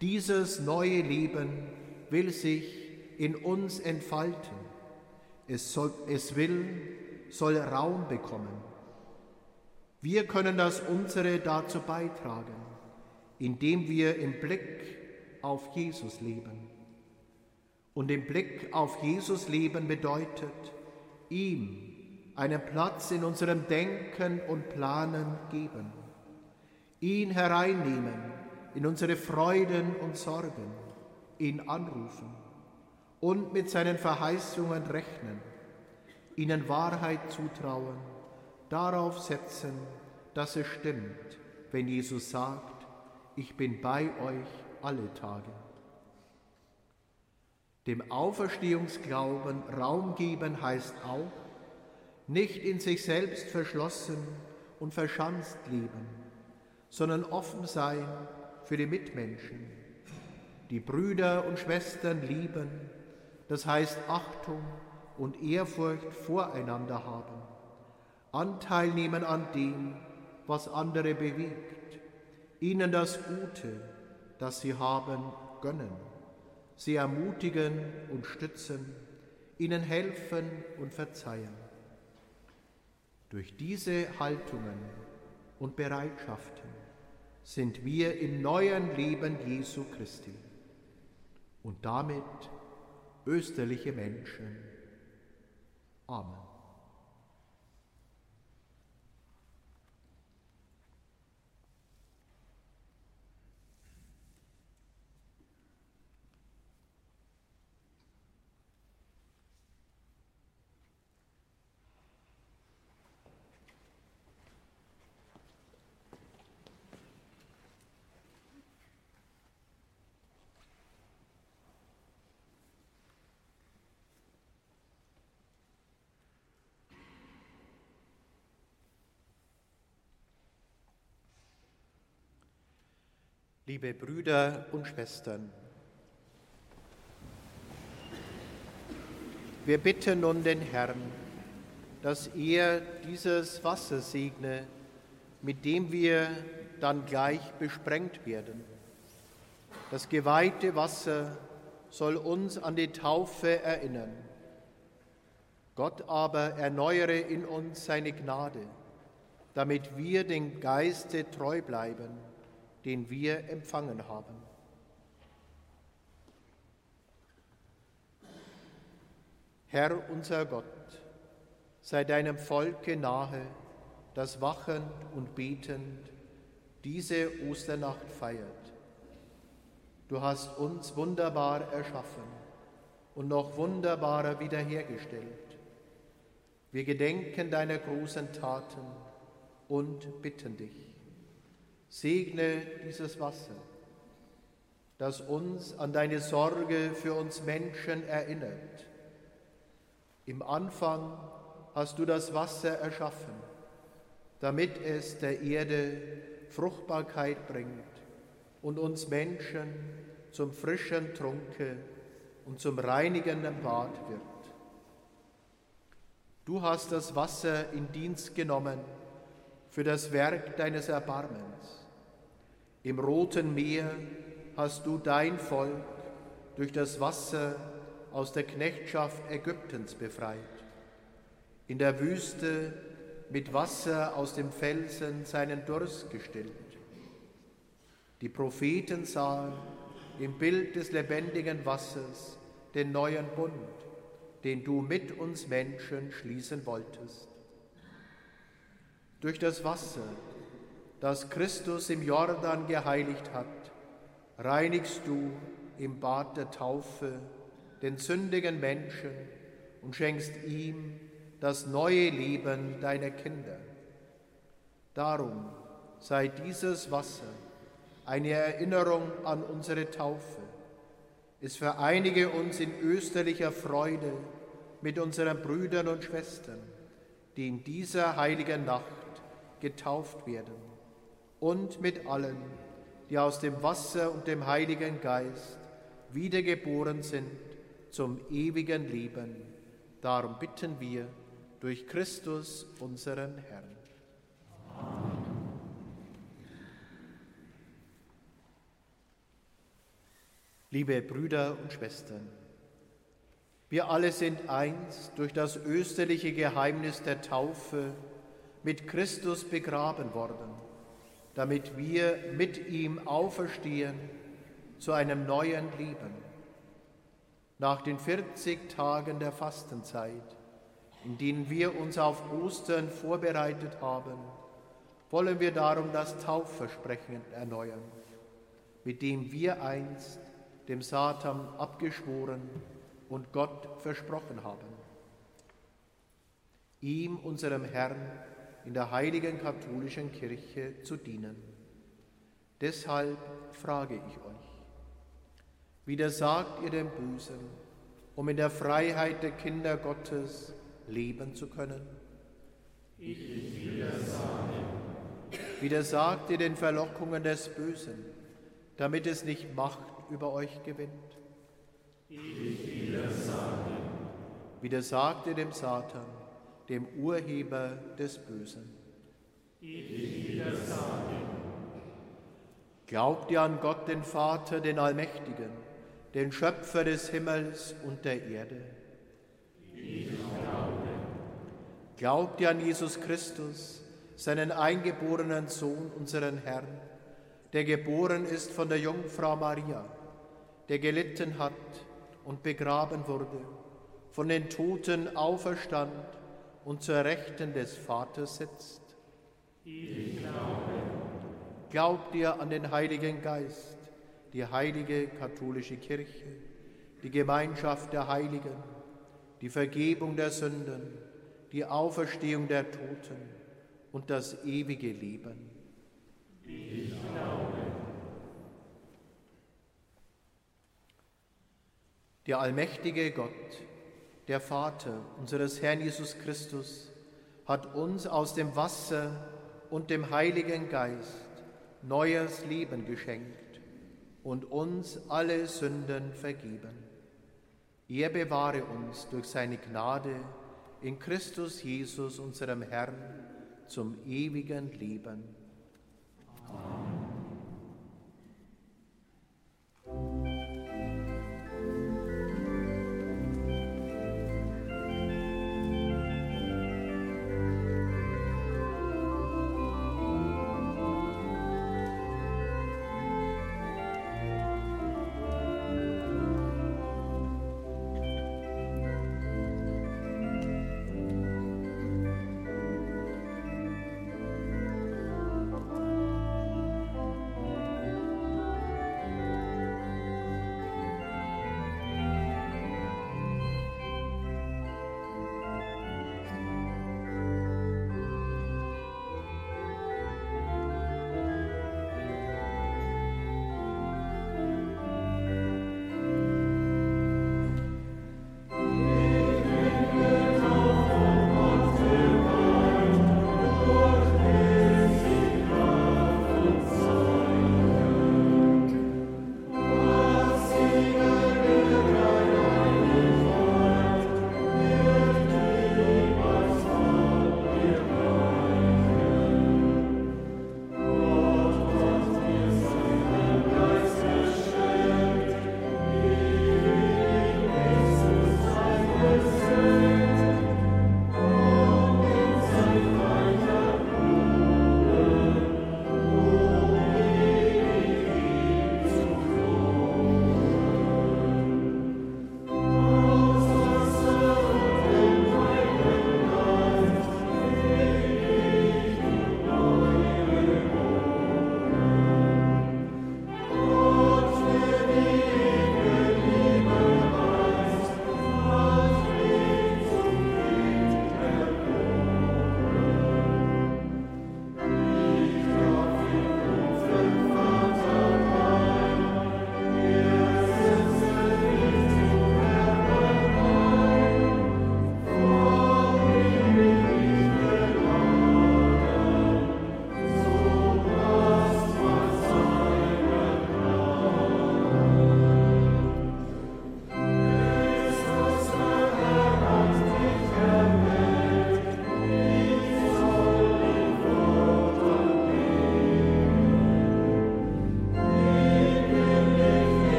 Dieses neue Leben will sich in uns entfalten. Es, soll, es will, soll Raum bekommen. Wir können das unsere dazu beitragen, indem wir im Blick auf Jesus leben. Und im Blick auf Jesus leben bedeutet, ihm einen Platz in unserem Denken und Planen geben, ihn hereinnehmen in unsere Freuden und Sorgen, ihn anrufen und mit seinen Verheißungen rechnen, ihnen Wahrheit zutrauen, darauf setzen, dass es stimmt, wenn Jesus sagt, ich bin bei euch alle Tage. Dem Auferstehungsglauben Raum geben heißt auch, nicht in sich selbst verschlossen und verschanzt leben, sondern offen sein für die Mitmenschen, die Brüder und Schwestern lieben, das heißt Achtung und Ehrfurcht voreinander haben, Anteil nehmen an dem, was andere bewegt, ihnen das Gute, das sie haben, gönnen, sie ermutigen und stützen, ihnen helfen und verzeihen. Durch diese Haltungen und Bereitschaften sind wir im neuen Leben Jesu Christi und damit österliche Menschen. Amen. Liebe Brüder und Schwestern. Wir bitten nun den Herrn, dass er dieses Wasser segne, mit dem wir dann gleich besprengt werden. Das geweihte Wasser soll uns an die Taufe erinnern. Gott aber erneuere in uns seine Gnade, damit wir dem Geiste treu bleiben den wir empfangen haben. Herr unser Gott, sei deinem Volke nahe, das wachend und betend diese Osternacht feiert. Du hast uns wunderbar erschaffen und noch wunderbarer wiederhergestellt. Wir gedenken deiner großen Taten und bitten dich Segne dieses Wasser, das uns an deine Sorge für uns Menschen erinnert. Im Anfang hast du das Wasser erschaffen, damit es der Erde Fruchtbarkeit bringt und uns Menschen zum frischen Trunke und zum reinigenden Bad wird. Du hast das Wasser in Dienst genommen für das Werk deines Erbarmens. Im Roten Meer hast du dein Volk durch das Wasser aus der Knechtschaft Ägyptens befreit. In der Wüste mit Wasser aus dem Felsen seinen Durst gestillt. Die Propheten sahen im Bild des lebendigen Wassers den neuen Bund, den du mit uns Menschen schließen wolltest. Durch das Wasser, das Christus im Jordan geheiligt hat, reinigst du im Bad der Taufe den sündigen Menschen und schenkst ihm das neue Leben deiner Kinder. Darum sei dieses Wasser eine Erinnerung an unsere Taufe. Es vereinige uns in österlicher Freude mit unseren Brüdern und Schwestern, die in dieser heiligen Nacht getauft werden und mit allen, die aus dem Wasser und dem Heiligen Geist wiedergeboren sind zum ewigen Leben. Darum bitten wir durch Christus unseren Herrn. Liebe Brüder und Schwestern, wir alle sind eins durch das österliche Geheimnis der Taufe mit Christus begraben worden, damit wir mit ihm auferstehen zu einem neuen Leben. Nach den 40 Tagen der Fastenzeit, in denen wir uns auf Ostern vorbereitet haben, wollen wir darum das Taufversprechen erneuern, mit dem wir einst dem Satan abgeschworen und Gott versprochen haben. Ihm, unserem Herrn, in der heiligen katholischen Kirche zu dienen. Deshalb frage ich euch, widersagt ihr dem Bösen, um in der Freiheit der Kinder Gottes leben zu können? Ich widersage. Widersagt ihr den Verlockungen des Bösen, damit es nicht Macht über euch gewinnt? Ich widersage. Widersagt ihr dem Satan, dem Urheber des Bösen? Glaubt ihr an Gott, den Vater, den Allmächtigen, den Schöpfer des Himmels und der Erde? Glaubt ihr an Jesus Christus, seinen eingeborenen Sohn, unseren Herrn, der geboren ist von der Jungfrau Maria, der gelitten hat und begraben wurde, von den Toten auferstand und zur Rechten des Vaters sitzt? Ich glaube. Glaubt ihr an den Heiligen Geist, die heilige katholische Kirche, die Gemeinschaft der Heiligen, die Vergebung der Sünden, die Auferstehung der Toten und das ewige Leben? Ich glaube. Der allmächtige Gott, der Vater unseres Herrn Jesus Christus, hat uns aus dem Wasser und dem Heiligen Geist neues Leben geschenkt und uns alle Sünden vergeben. Er bewahre uns durch seine Gnade in Christus Jesus, unserem Herrn, zum ewigen Leben. Amen.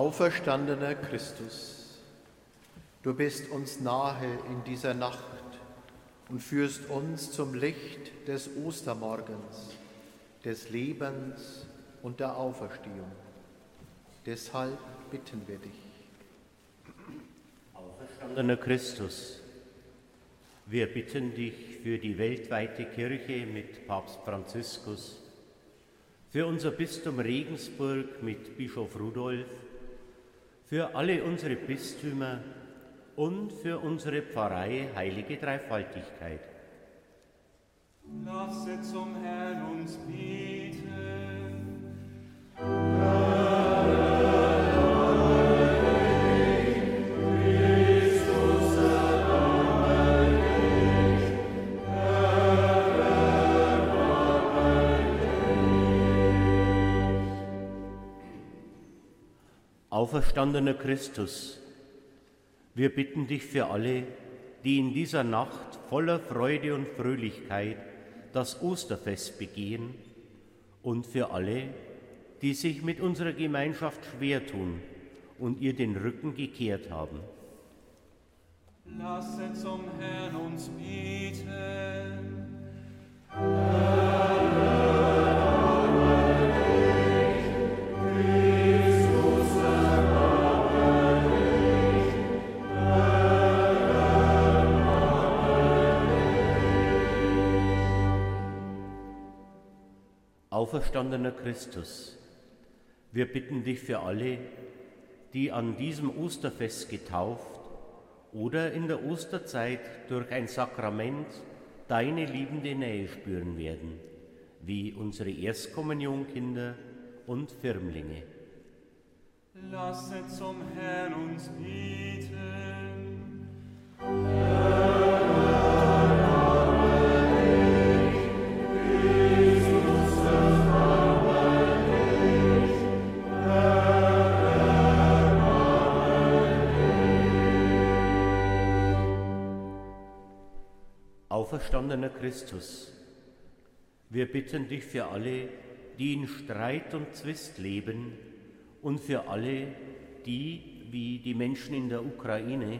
Auferstandener Christus, du bist uns nahe in dieser Nacht und führst uns zum Licht des Ostermorgens, des Lebens und der Auferstehung. Deshalb bitten wir dich. Auferstandener Christus, wir bitten dich für die weltweite Kirche mit Papst Franziskus, für unser Bistum Regensburg mit Bischof Rudolf, für alle unsere Bistümer und für unsere Pfarrei Heilige Dreifaltigkeit. Lasset zum Herrn uns beten. Auferstandener Christus, wir bitten dich für alle, die in dieser Nacht voller Freude und Fröhlichkeit das Osterfest begehen und für alle, die sich mit unserer Gemeinschaft schwer tun und ihr den Rücken gekehrt haben. Lasset zum Herrn uns beten. Auferstandener Christus, wir bitten dich für alle, die an diesem Osterfest getauft oder in der Osterzeit durch ein Sakrament deine liebende Nähe spüren werden, wie unsere Erstkommunionkinder und Firmlinge. Lasset zum Herrn uns beten. Auferstandener Christus, wir bitten dich für alle, die in Streit und Zwist leben und für alle, die, wie die Menschen in der Ukraine,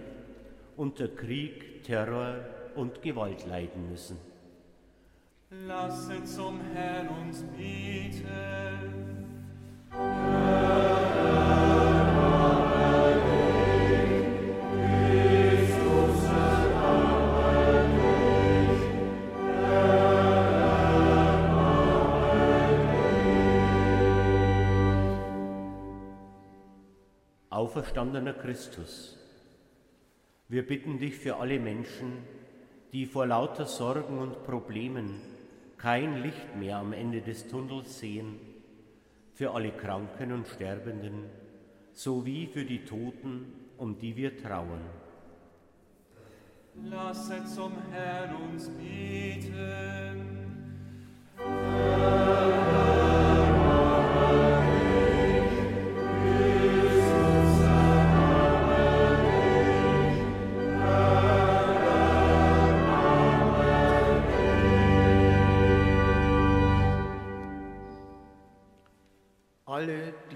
unter Krieg, Terror und Gewalt leiden müssen. Lasset zum Herrn uns beten. Auferstandener Christus, wir bitten dich für alle Menschen, die vor lauter Sorgen und Problemen kein Licht mehr am Ende des Tunnels sehen, für alle Kranken und Sterbenden, sowie für die Toten, um die wir trauern. Lasset zum Herrn uns beten. Alle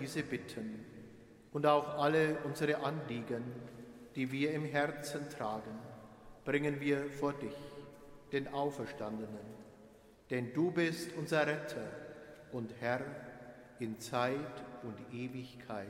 diese Bitten und auch alle unsere Anliegen, die wir im Herzen tragen, bringen wir vor dich, den Auferstandenen. Denn du bist unser Retter und Herr in Zeit und Ewigkeit.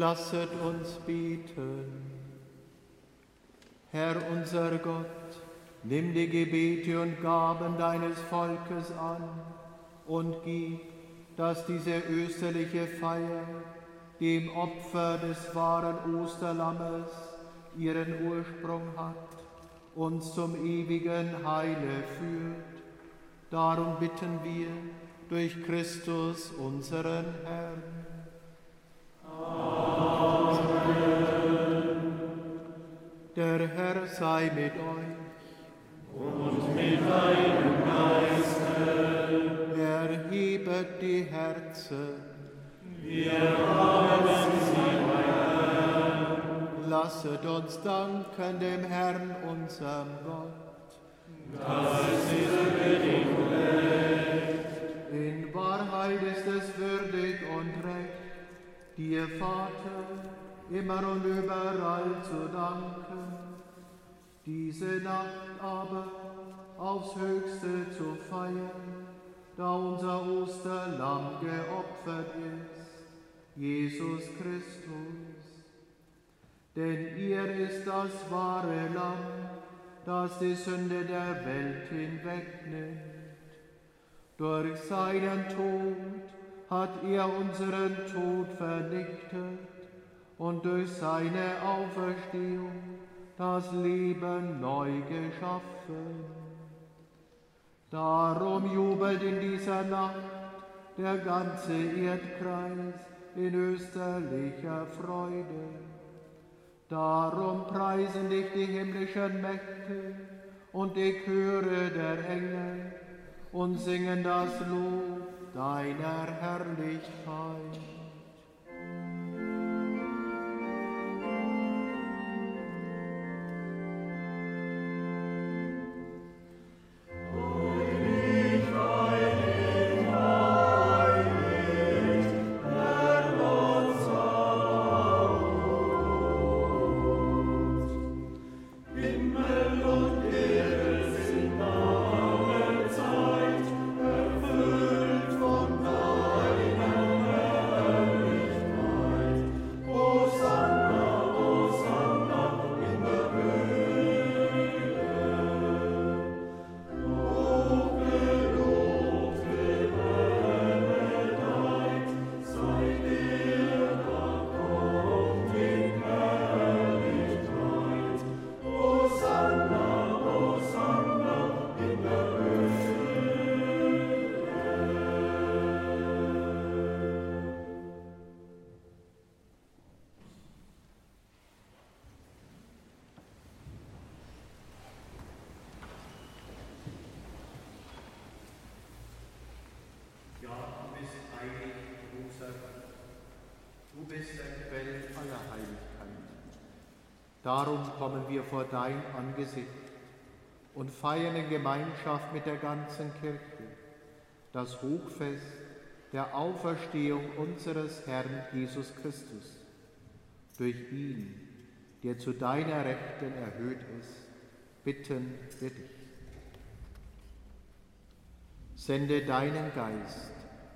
Lasset uns bieten. Herr unser Gott, nimm die Gebete und Gaben deines Volkes an und gib, dass diese österliche Feier dem Opfer des wahren Osterlammes ihren Ursprung hat, uns zum ewigen Heile führt. Darum bitten wir durch Christus unseren Herrn. Amen. Der Herr sei mit euch. Und mit deinem Geiste. Erhebet die Herzen. Wir haben sie, Herr. Lasset uns danken dem Herrn, unserem Gott. Das ist recht. In Wahrheit ist es würdig und recht, dir, Vater, immer und überall zu danken, diese Nacht aber aufs Höchste zu feiern, da unser Osterlamm geopfert ist, Jesus Christus. Denn ihr ist das wahre Lamm, das die Sünde der Welt hinwegnimmt. Durch seinen Tod hat er unseren Tod vernichtet und durch seine Auferstehung das Leben neu geschaffen. Darum jubelt in dieser Nacht der ganze Erdkreis in österlicher Freude. Darum preisen dich die himmlischen Mächte und die Chöre der Engel und singen das Lob deiner Herrlichkeit. Darum kommen wir vor dein Angesicht und feiern in Gemeinschaft mit der ganzen Kirche das Hochfest der Auferstehung unseres Herrn Jesus Christus. Durch ihn, der zu deiner Rechten erhöht ist, bitten wir dich. Sende deinen Geist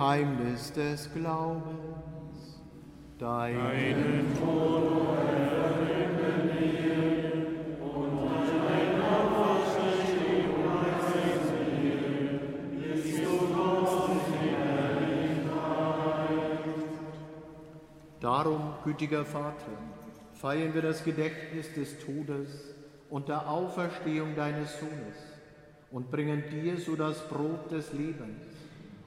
Geheimnis des Glaubens. Deinen Tod verkünden wir und deine Auferstehung preisen wir, bis du kommst in Herrlichkeit. Darum, gütiger Vater, feiern wir das Gedächtnis des Todes und der Auferstehung deines Sohnes und bringen dir so das Brot des Lebens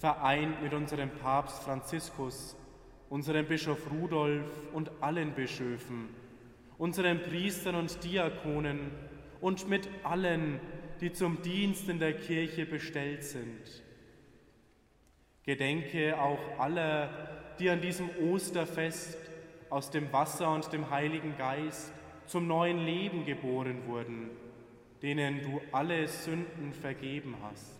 vereint mit unserem Papst Franziskus, unserem Bischof Rudolf und allen Bischöfen, unseren Priestern und Diakonen und mit allen, die zum Dienst in der Kirche bestellt sind. Gedenke auch aller, die an diesem Osterfest aus dem Wasser und dem Heiligen Geist zum neuen Leben geboren wurden, denen du alle Sünden vergeben hast.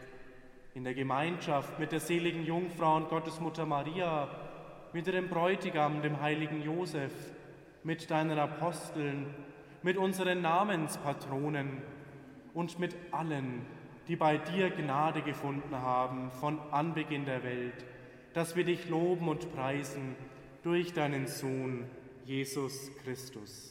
in der Gemeinschaft mit der seligen Jungfrau und Gottesmutter Maria, mit dem Bräutigam, dem heiligen Josef, mit deinen Aposteln, mit unseren Namenspatronen und mit allen, die bei dir Gnade gefunden haben von Anbeginn der Welt, dass wir dich loben und preisen durch deinen Sohn, Jesus Christus.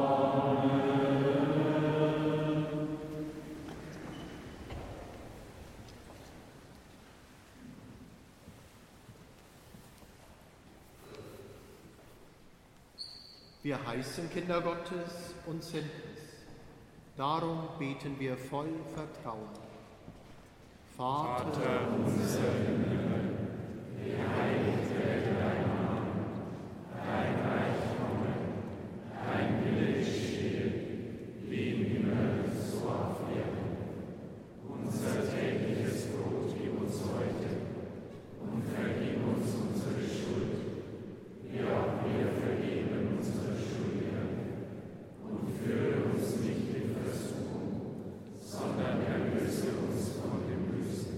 Wir heißen Kinder Gottes und sind es. Darum beten wir voll Vertrauen. Vater, Vater unser im Himmel, geheiligt werde dein Name, dein Reich komme, dein Wille geschehe, wie im Himmel so auf Erden. Unser tägliches Brot gib uns heute und vergib uns unsere Schuld, wie auch wir vergeben unsere führe uns nicht in Versuchung, sondern erlöse uns von dem Bösen.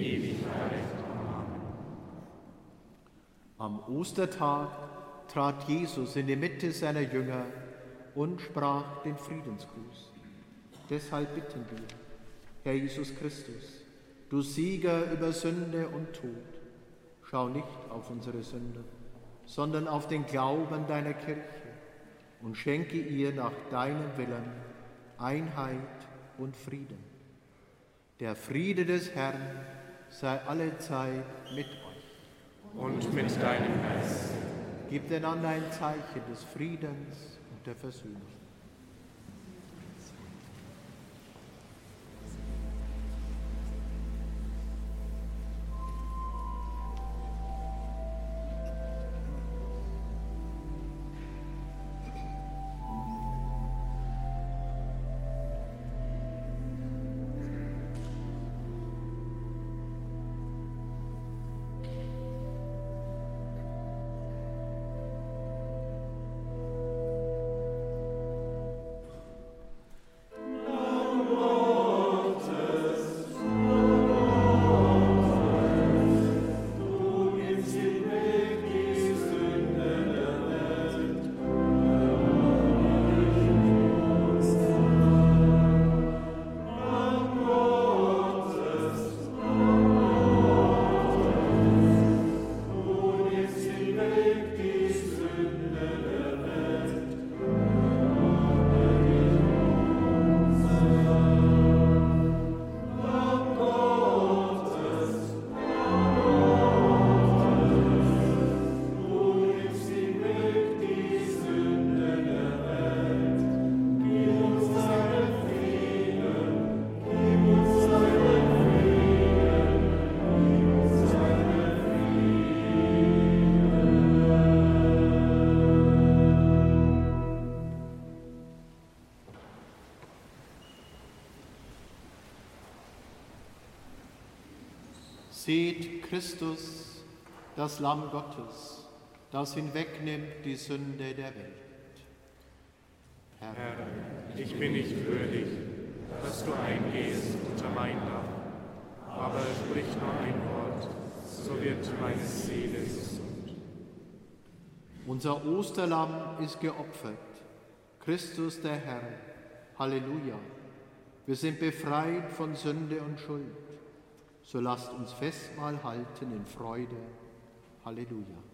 Ewigkeit. Amen. Am Ostertag trat Jesus in die Mitte seiner Jünger und sprach den Friedensgruß. Deshalb bitten wir, Herr Jesus Christus, du Sieger über Sünde und Tod, schau nicht auf unsere Sünde sondern auf den Glauben deiner Kirche und schenke ihr nach deinem Willen Einheit und Frieden. Der Friede des Herrn sei alle Zeit mit euch. Und mit deinem Geist. Gebt einander ein Zeichen des Friedens und der Versöhnung. Seht Christus, das Lamm Gottes, das hinwegnimmt die Sünde der Welt. Herr, Herr ich bin nicht würdig, dass du eingehst unter mein Dach, aber sprich nur ein Wort, so wird meine Seele gesund. Unser Osterlamm ist geopfert, Christus der Herr. Halleluja. Wir sind befreit von Sünde und Schuld so lasst uns Festmahl halten in Freude. Halleluja.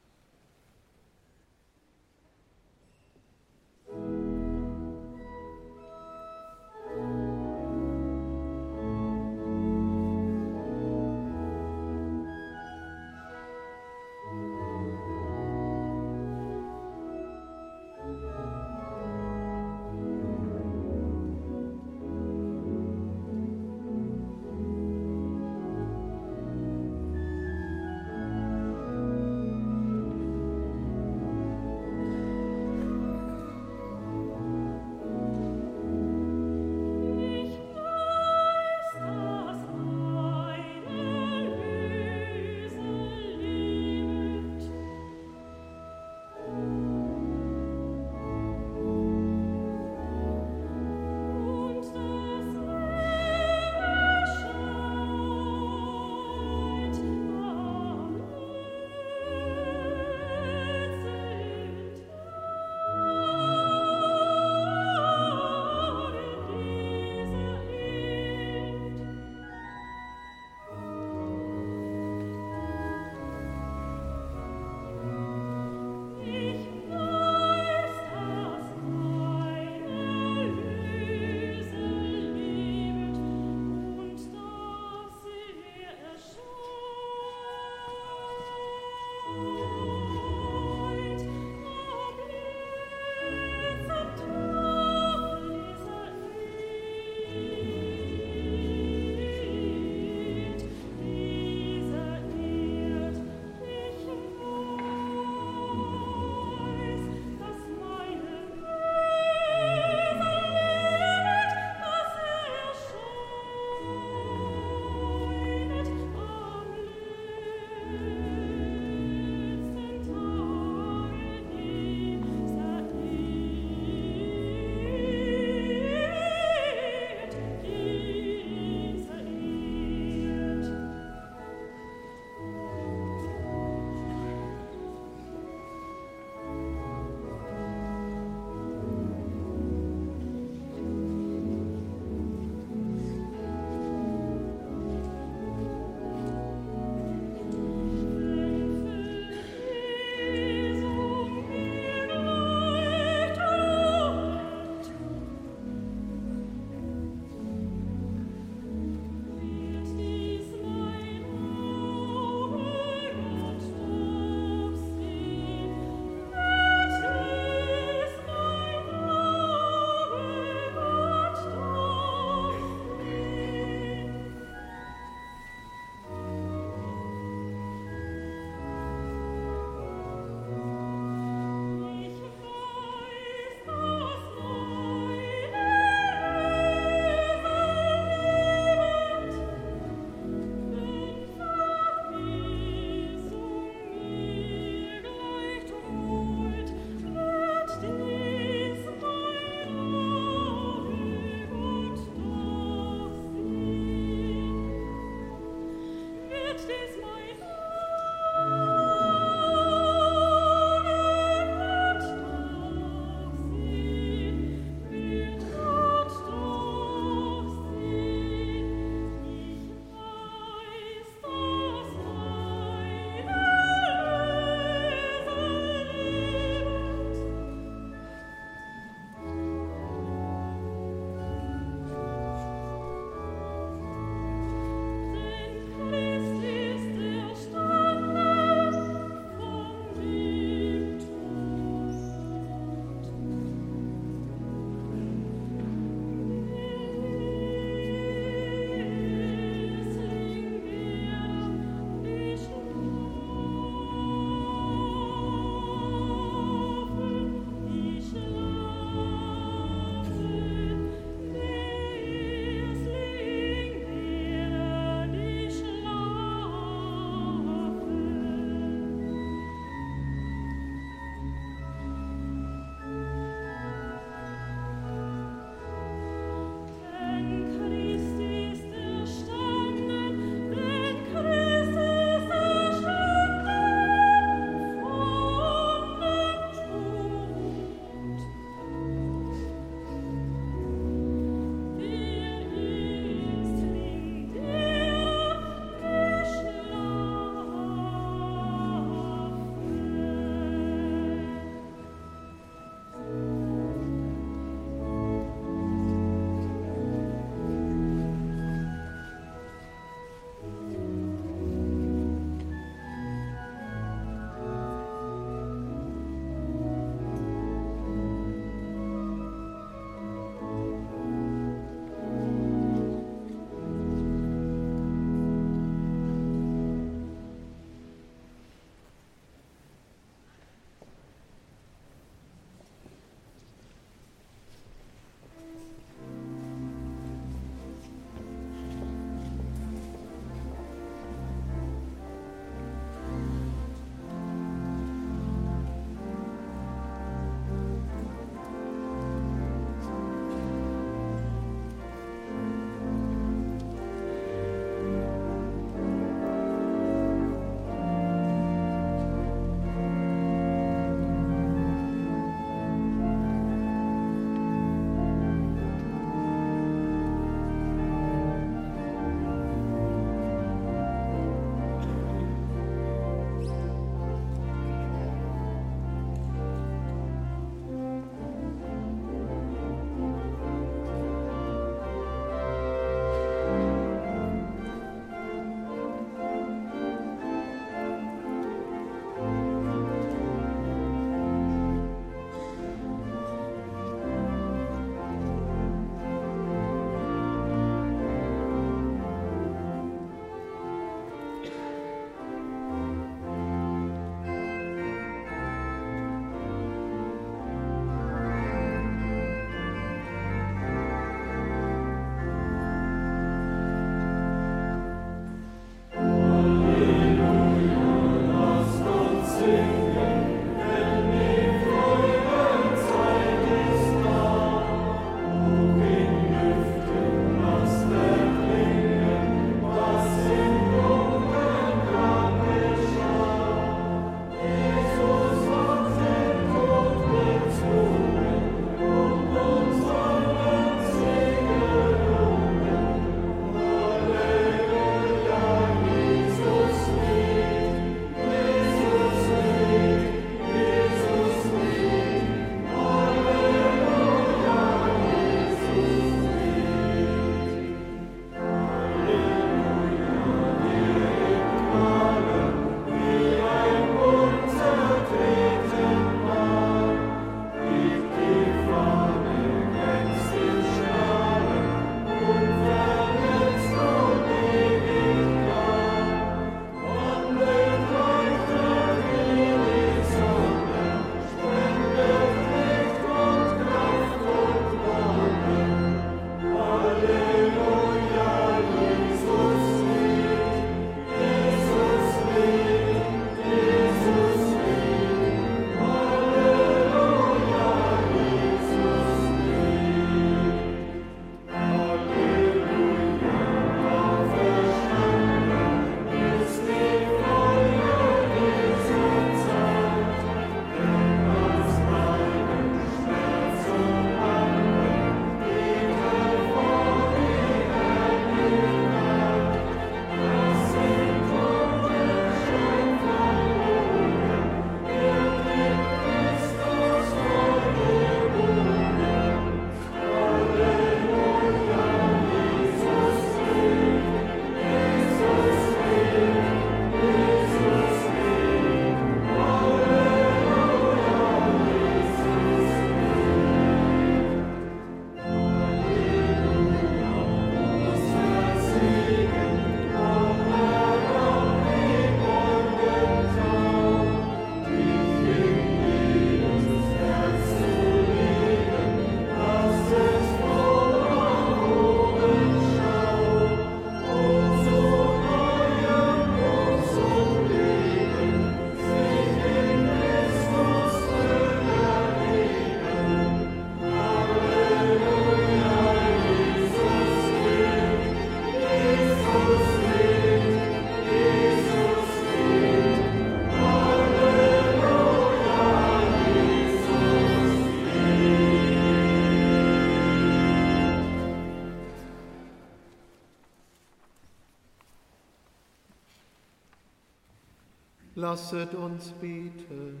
Lasset uns beten.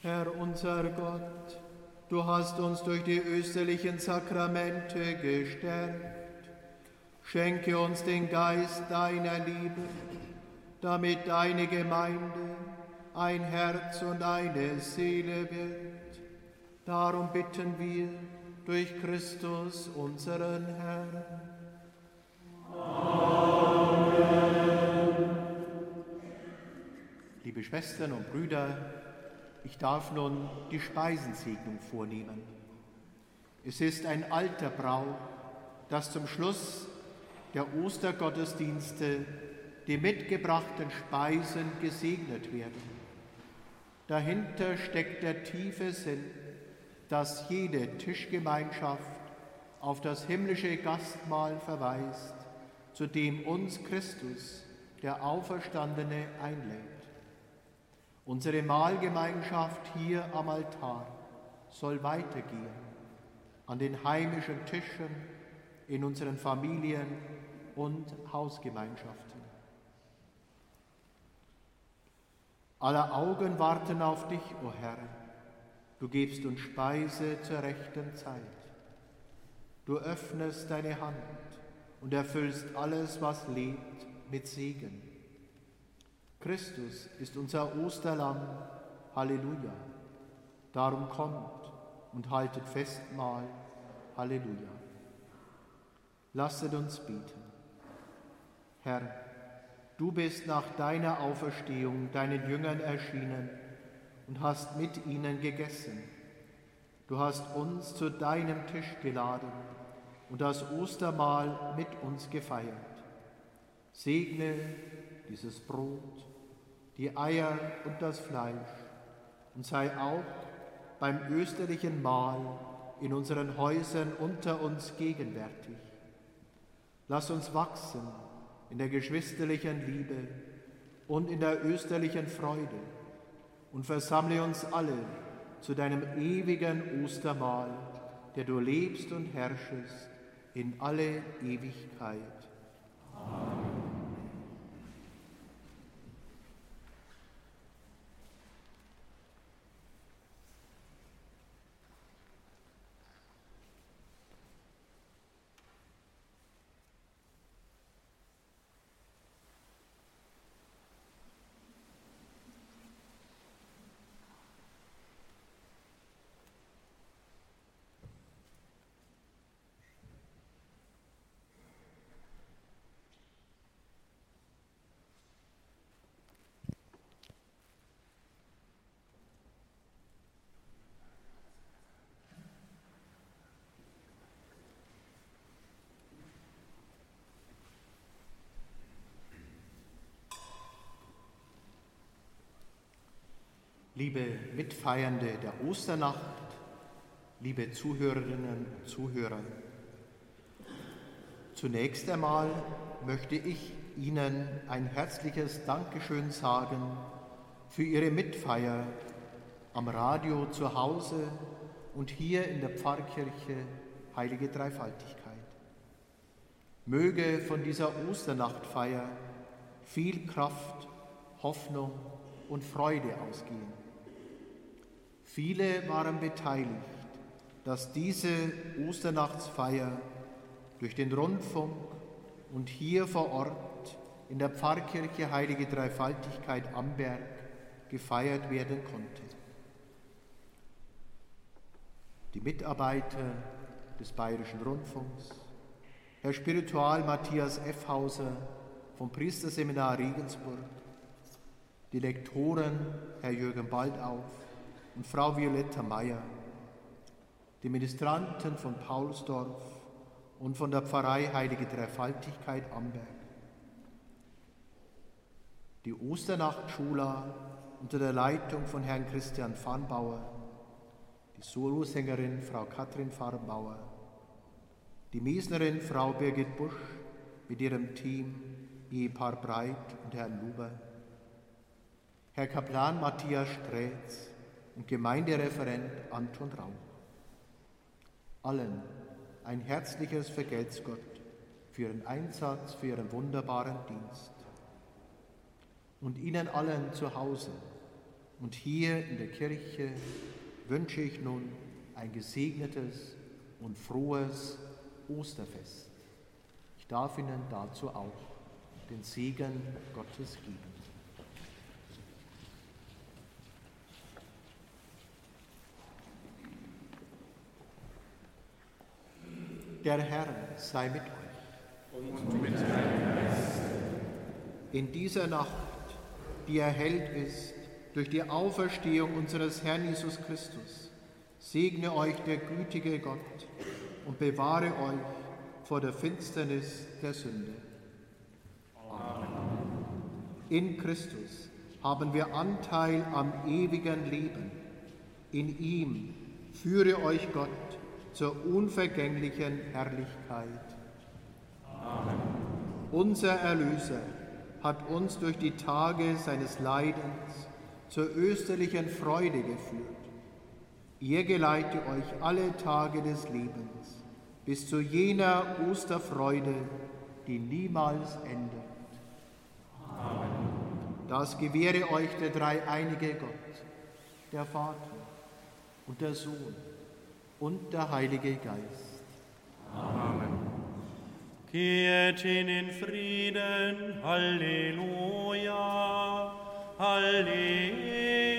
Herr unser Gott, du hast uns durch die österlichen Sakramente gestärkt. Schenke uns den Geist deiner Liebe, damit deine Gemeinde ein Herz und eine Seele wird. Darum bitten wir durch Christus unseren Herrn. Liebe Schwestern und Brüder, ich darf nun die Speisensegnung vornehmen. Es ist ein alter Brauch, dass zum Schluss der Ostergottesdienste die mitgebrachten Speisen gesegnet werden. Dahinter steckt der tiefe Sinn, dass jede Tischgemeinschaft auf das himmlische Gastmahl verweist, zu dem uns Christus, der Auferstandene, einlädt. Unsere Mahlgemeinschaft hier am Altar soll weitergehen, an den heimischen Tischen, in unseren Familien und Hausgemeinschaften. Aller Augen warten auf dich, o oh Herr. Du gibst uns Speise zur rechten Zeit. Du öffnest deine Hand und erfüllst alles, was lebt, mit Segen. Christus ist unser Osterlamm. Halleluja. Darum kommt und haltet Festmahl. Halleluja. Lasset uns beten. Herr, du bist nach deiner Auferstehung deinen Jüngern erschienen und hast mit ihnen gegessen. Du hast uns zu deinem Tisch geladen und das Ostermahl mit uns gefeiert. Segne dieses Brot die Eier und das Fleisch und sei auch beim österlichen Mahl in unseren Häusern unter uns gegenwärtig. Lass uns wachsen in der geschwisterlichen Liebe und in der österlichen Freude und versammle uns alle zu deinem ewigen Ostermahl, der du lebst und herrschest in alle Ewigkeit. Amen. Liebe Mitfeiernde der Osternacht, liebe Zuhörerinnen und Zuhörer, zunächst einmal möchte ich Ihnen ein herzliches Dankeschön sagen für Ihre Mitfeier am Radio zu Hause und hier in der Pfarrkirche Heilige Dreifaltigkeit. Möge von dieser Osternachtfeier viel Kraft, Hoffnung und Freude ausgehen. Viele waren beteiligt, dass diese Osternachtsfeier durch den Rundfunk und hier vor Ort in der Pfarrkirche Heilige Dreifaltigkeit Amberg gefeiert werden konnte. Die Mitarbeiter des Bayerischen Rundfunks, Herr Spiritual Matthias Effhauser vom Priesterseminar Regensburg, die Lektoren Herr Jürgen Baldauf, und Frau Violetta Meyer, die Ministranten von Paulsdorf und von der Pfarrei Heilige Dreifaltigkeit Amberg. Die Osternachtschula unter der Leitung von Herrn Christian Farnbauer, die Solosängerin Frau Katrin Farnbauer, die Miesnerin Frau Birgit Busch mit ihrem Team Ehepaar Breit und Herrn Luber, Herr Kaplan Matthias Strätz, und Gemeindereferent Anton Rauch. Allen ein herzliches Vergelt's Gott für ihren Einsatz, für ihren wunderbaren Dienst. und Ihnen allen zu Hause und hier in der Kirche wünsche ich nun ein gesegnetes und frohes Osterfest. Ich darf Ihnen dazu auch den Segen Gottes geben. Der Herr sei mit euch. Und mit deinem Geist. In dieser Nacht, die erhellt ist durch die Auferstehung unseres Herrn Jesus Christus, segne euch der gütige Gott und bewahre euch vor der Finsternis der Sünde. Amen. In Christus haben wir Anteil am ewigen Leben. In ihm führe euch Gott zur unvergänglichen Herrlichkeit. Amen. Unser Erlöser hat uns durch die Tage seines Leidens zur österlichen Freude geführt. Ihr geleite euch alle Tage des Lebens bis zu jener Osterfreude, die niemals endet. Amen. Das gewähre euch der dreieinige Gott, der Vater und der Sohn und der Heilige Geist. Amen. Geht hin in Frieden. Halleluja. Halleluja.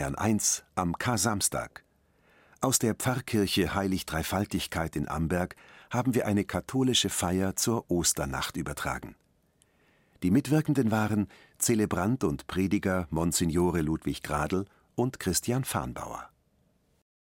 Bayern 1 am Kar-Samstag. Aus der Pfarrkirche Heilig Dreifaltigkeit in Amberg haben wir eine katholische Feier zur Osternacht übertragen. Die Mitwirkenden waren Zelebrant und Prediger Monsignore Ludwig Gradl und Christian Farnbauer.